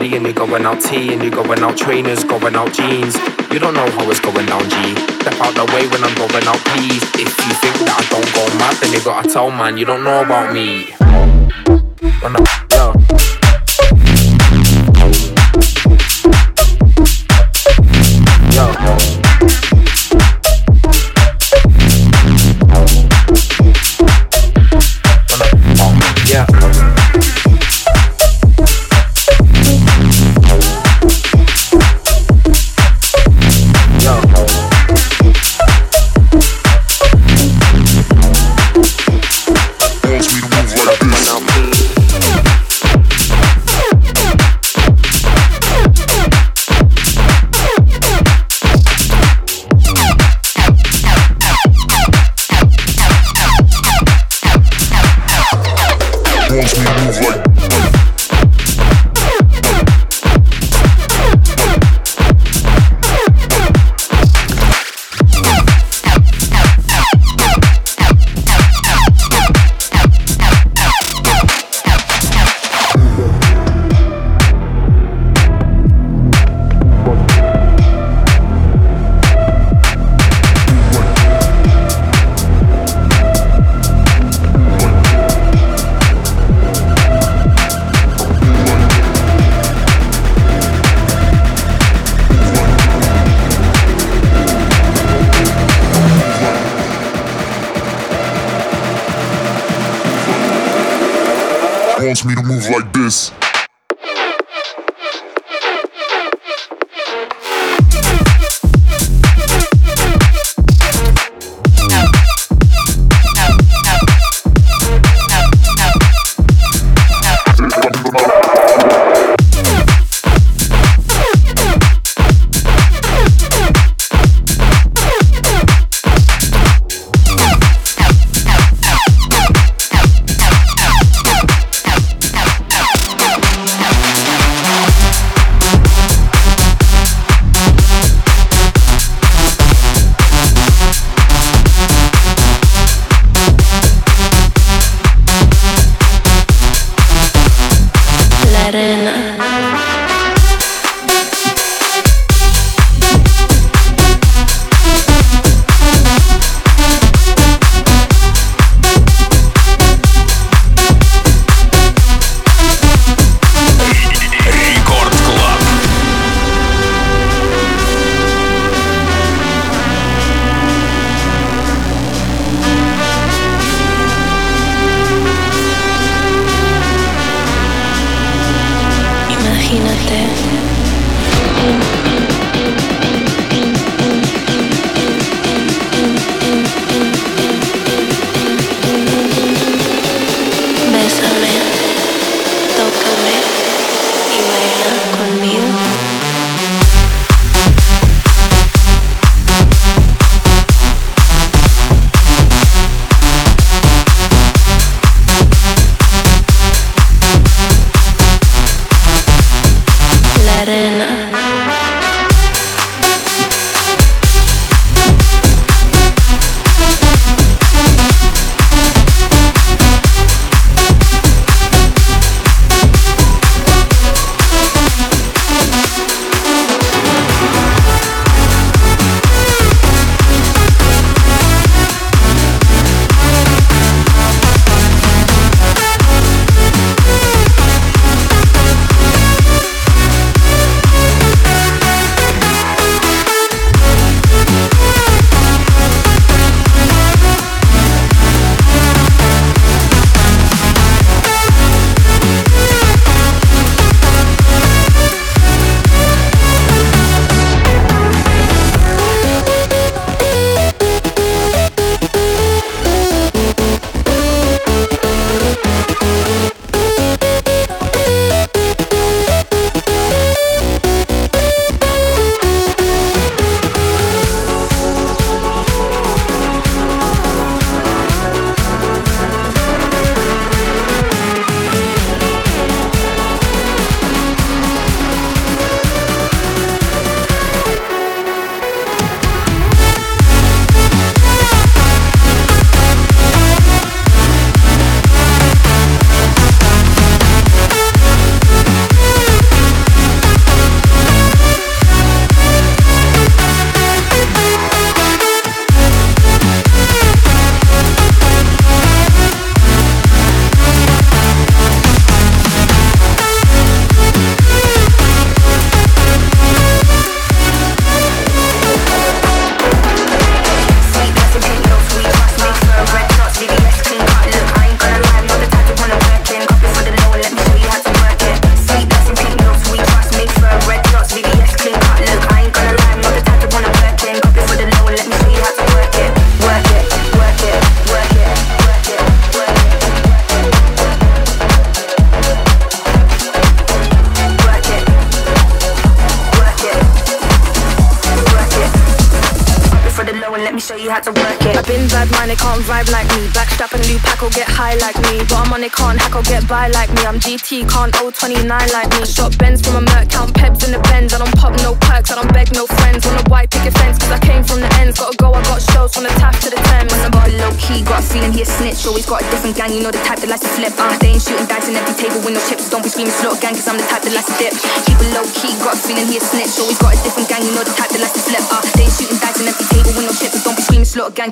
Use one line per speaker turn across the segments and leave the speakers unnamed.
And you're going out T and you're going out trainers, going out jeans. You don't know how it's going down G. Step out the way when I'm going out, please. If you think that I don't go mad, then you gotta tell man you don't know about me.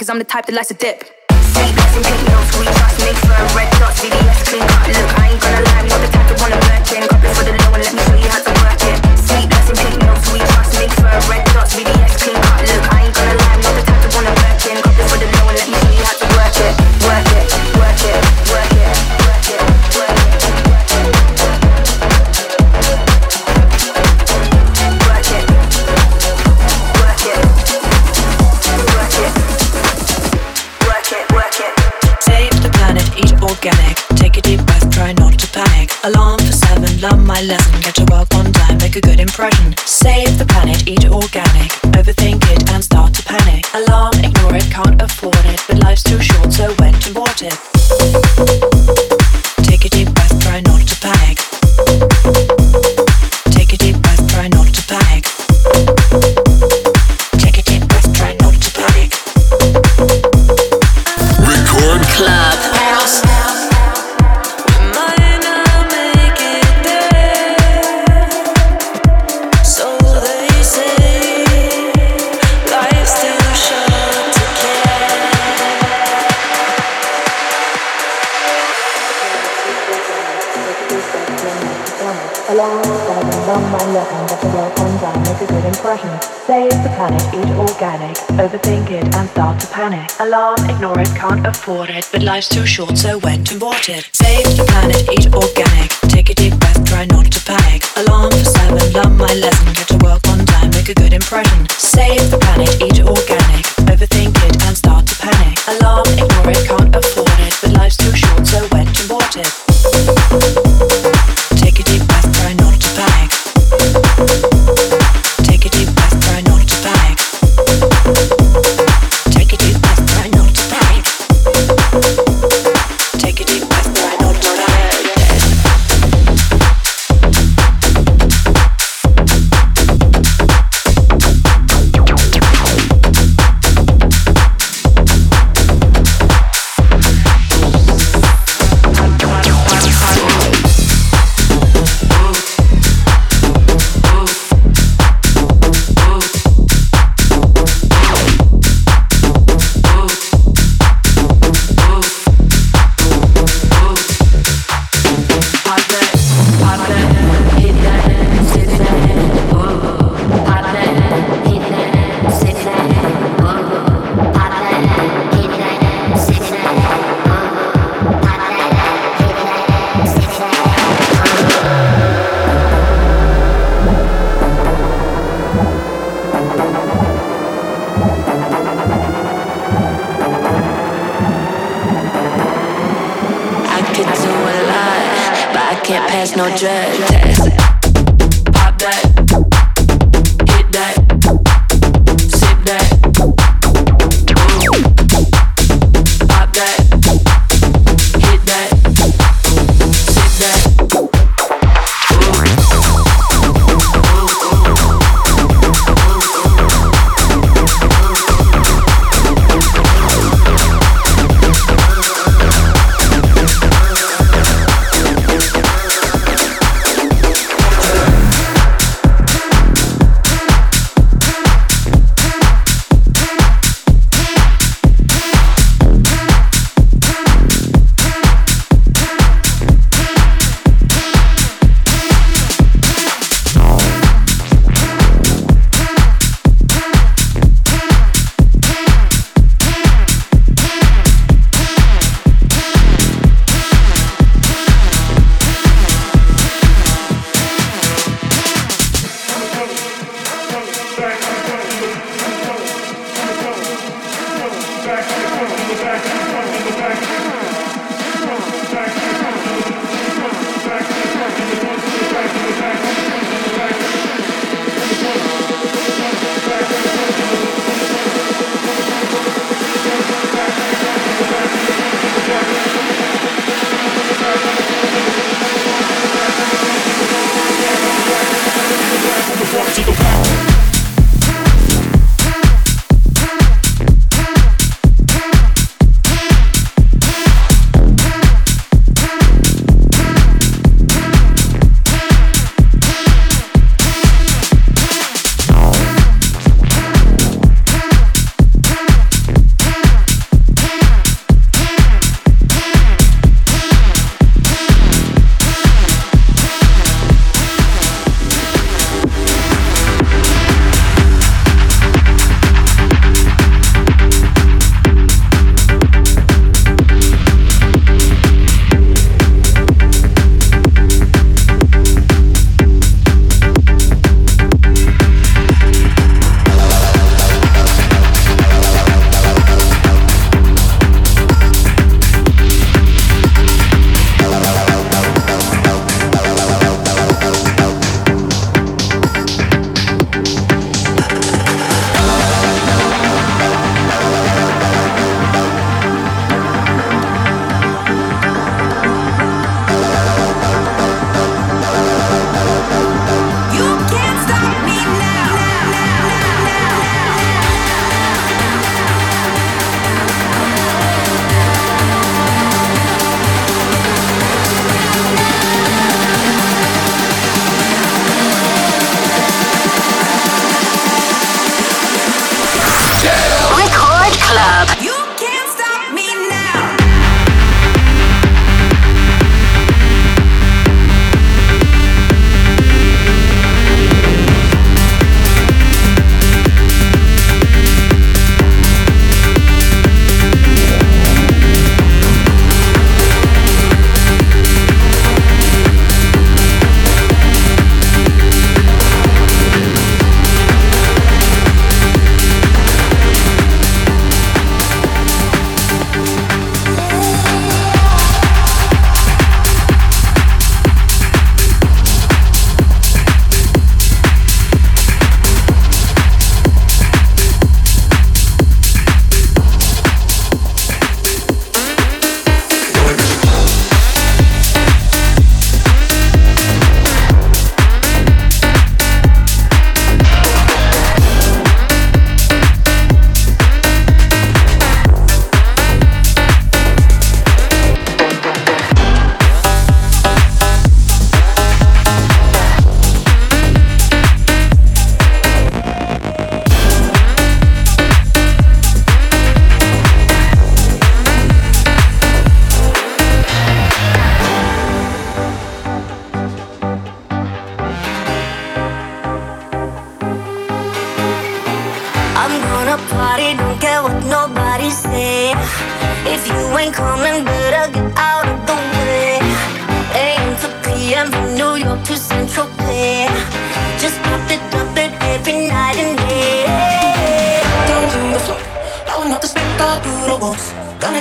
cause I'm the type that likes to dip. Make for a red dot, CDS clean cut. Look, I ain't gonna lie, I'm not the type wanna in, copy for the
lesson. Get to work on time, make a good impression. Save the planet, eat organic. Overthink it and start to panic. Alarm, ignore it, can't afford it. But life's too short, so when to abort it.
Planet, eat organic. Overthink it and start to panic. Alarm, ignore it, can't afford it.
But life's too short, so when to abort it? Save the planet, eat organic. Take a deep breath, try not to panic. Alarm for seven, learn my lesson. Get to work on time, make a good impression. Save the planet, eat organic. Overthink it and start to panic. Alarm, ignore it, can't afford it. But life's too short, so when to abort it?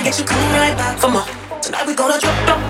get
you coming right back for more. Tonight we gonna drop, drop.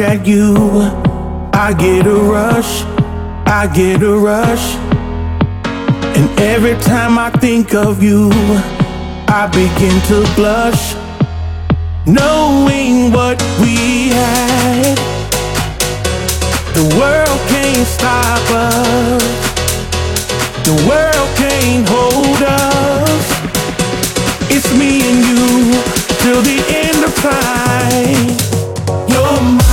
At you, I get a rush, I get a rush. And every time I think of you, I begin to blush. Knowing what we had, the world can't stop us. The world can't hold us. It's me and you till the end of time. You're